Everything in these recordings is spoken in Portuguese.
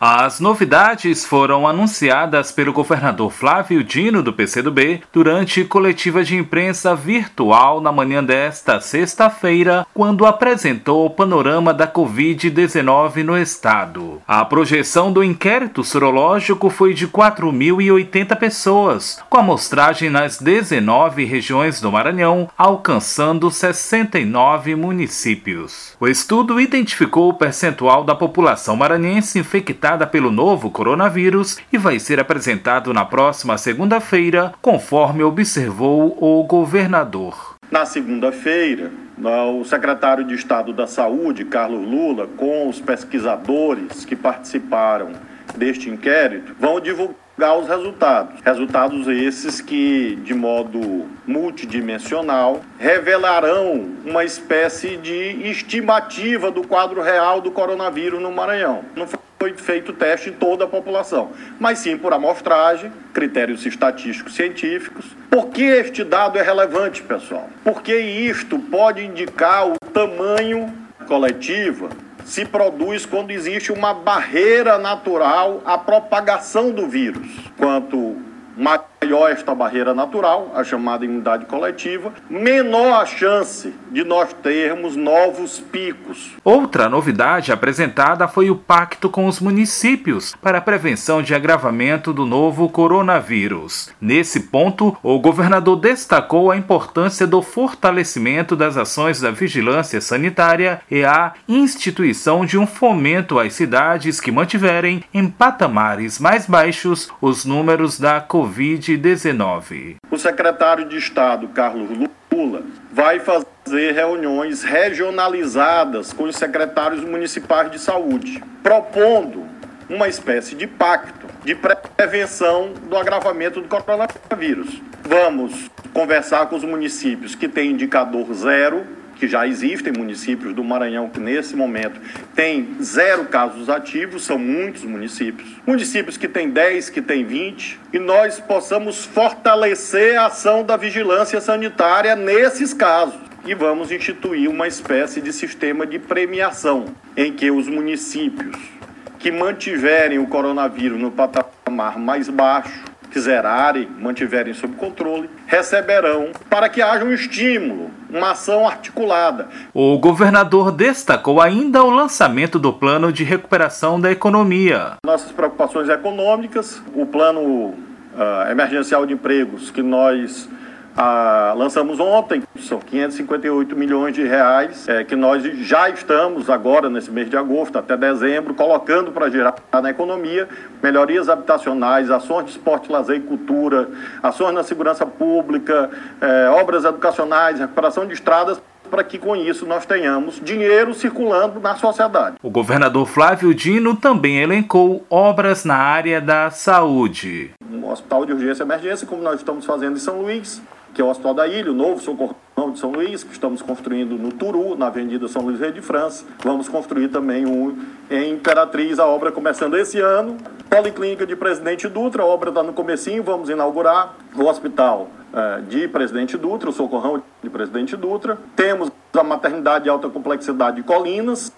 As novidades foram anunciadas pelo governador Flávio Dino do PCdoB durante coletiva de imprensa virtual na manhã desta sexta-feira, quando apresentou o panorama da Covid-19 no estado. A projeção do inquérito sorológico foi de 4.080 pessoas, com amostragem nas 19 regiões do Maranhão, alcançando 69 municípios. O estudo identificou o percentual da população maranhense infectada pelo novo coronavírus e vai ser apresentado na próxima segunda-feira, conforme observou o governador. Na segunda-feira, o secretário de Estado da Saúde, Carlos Lula, com os pesquisadores que participaram deste inquérito, vão divulgar os resultados. Resultados esses que, de modo multidimensional, revelarão uma espécie de estimativa do quadro real do coronavírus no Maranhão. Não foi feito teste em toda a população, mas sim por amostragem, critérios estatísticos científicos. Por que este dado é relevante, pessoal? Porque isto pode indicar o tamanho coletiva se produz quando existe uma barreira natural à propagação do vírus. Quanto maior esta barreira natural, a chamada imunidade coletiva, menor a chance de nós termos novos picos. Outra novidade apresentada foi o pacto com os municípios para a prevenção de agravamento do novo coronavírus. Nesse ponto, o governador destacou a importância do fortalecimento das ações da vigilância sanitária e a instituição de um fomento às cidades que mantiverem em patamares mais baixos os números da Covid-19. Covid-19. O secretário de Estado, Carlos Lula, vai fazer reuniões regionalizadas com os secretários municipais de saúde, propondo uma espécie de pacto de prevenção do agravamento do coronavírus. Vamos conversar com os municípios que têm indicador zero que já existem municípios do Maranhão que nesse momento tem zero casos ativos, são muitos municípios. Municípios que têm 10, que têm 20, e nós possamos fortalecer a ação da vigilância sanitária nesses casos. E vamos instituir uma espécie de sistema de premiação em que os municípios que mantiverem o coronavírus no patamar mais baixo que zerarem, mantiverem sob controle, receberão para que haja um estímulo, uma ação articulada. O governador destacou ainda o lançamento do plano de recuperação da economia. Nossas preocupações econômicas, o plano uh, emergencial de empregos que nós ah, lançamos ontem, são 558 milhões de reais, é, que nós já estamos agora, nesse mês de agosto, até dezembro, colocando para gerar na economia melhorias habitacionais, ações de esporte, lazer e cultura, ações na segurança pública, é, obras educacionais, recuperação de estradas, para que com isso nós tenhamos dinheiro circulando na sociedade. O governador Flávio Dino também elencou obras na área da saúde. Um hospital de urgência e emergência, como nós estamos fazendo em São Luís, que é o Hospital da Ilha, o novo de São Luís, que estamos construindo no Turu, na Avenida São Luís Rei de França. Vamos construir também um em Imperatriz, a obra começando esse ano. Policlínica de Presidente Dutra, a obra está no comecinho, vamos inaugurar. O Hospital é, de Presidente Dutra, o Socorrão de Presidente Dutra. Temos a Maternidade de Alta Complexidade de Colinas.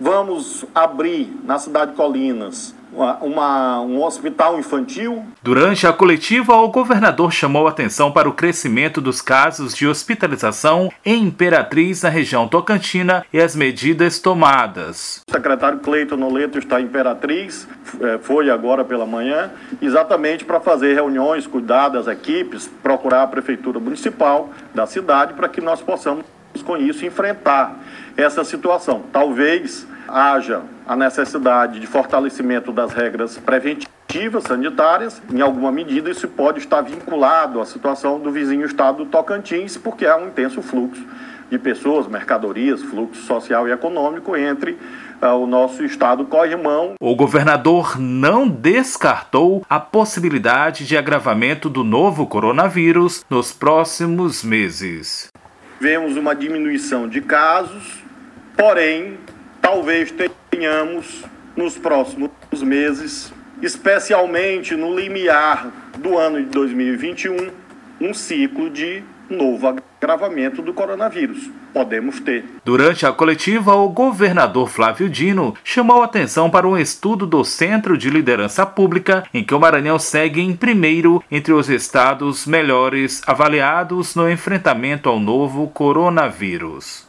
Vamos abrir na cidade de Colinas uma, um hospital infantil. Durante a coletiva, o governador chamou atenção para o crescimento dos casos de hospitalização em Imperatriz, na região tocantina, e as medidas tomadas. O secretário Cleiton Noleto está em Imperatriz, é, foi agora pela manhã, exatamente para fazer reuniões, cuidar das equipes, procurar a prefeitura municipal da cidade para que nós possamos, com isso, enfrentar essa situação. Talvez haja a necessidade de fortalecimento das regras preventivas sanitárias, em alguma medida isso pode estar vinculado à situação do vizinho estado do Tocantins, porque há um intenso fluxo de pessoas, mercadorias, fluxo social e econômico entre uh, o nosso estado corrimão. O governador não descartou a possibilidade de agravamento do novo coronavírus nos próximos meses. Vemos uma diminuição de casos, porém talvez tenhamos nos próximos meses, especialmente no limiar do ano de 2021, um ciclo de novo agravamento do coronavírus. podemos ter. Durante a coletiva, o governador Flávio Dino chamou atenção para um estudo do Centro de Liderança Pública, em que o Maranhão segue em primeiro entre os estados melhores avaliados no enfrentamento ao novo coronavírus.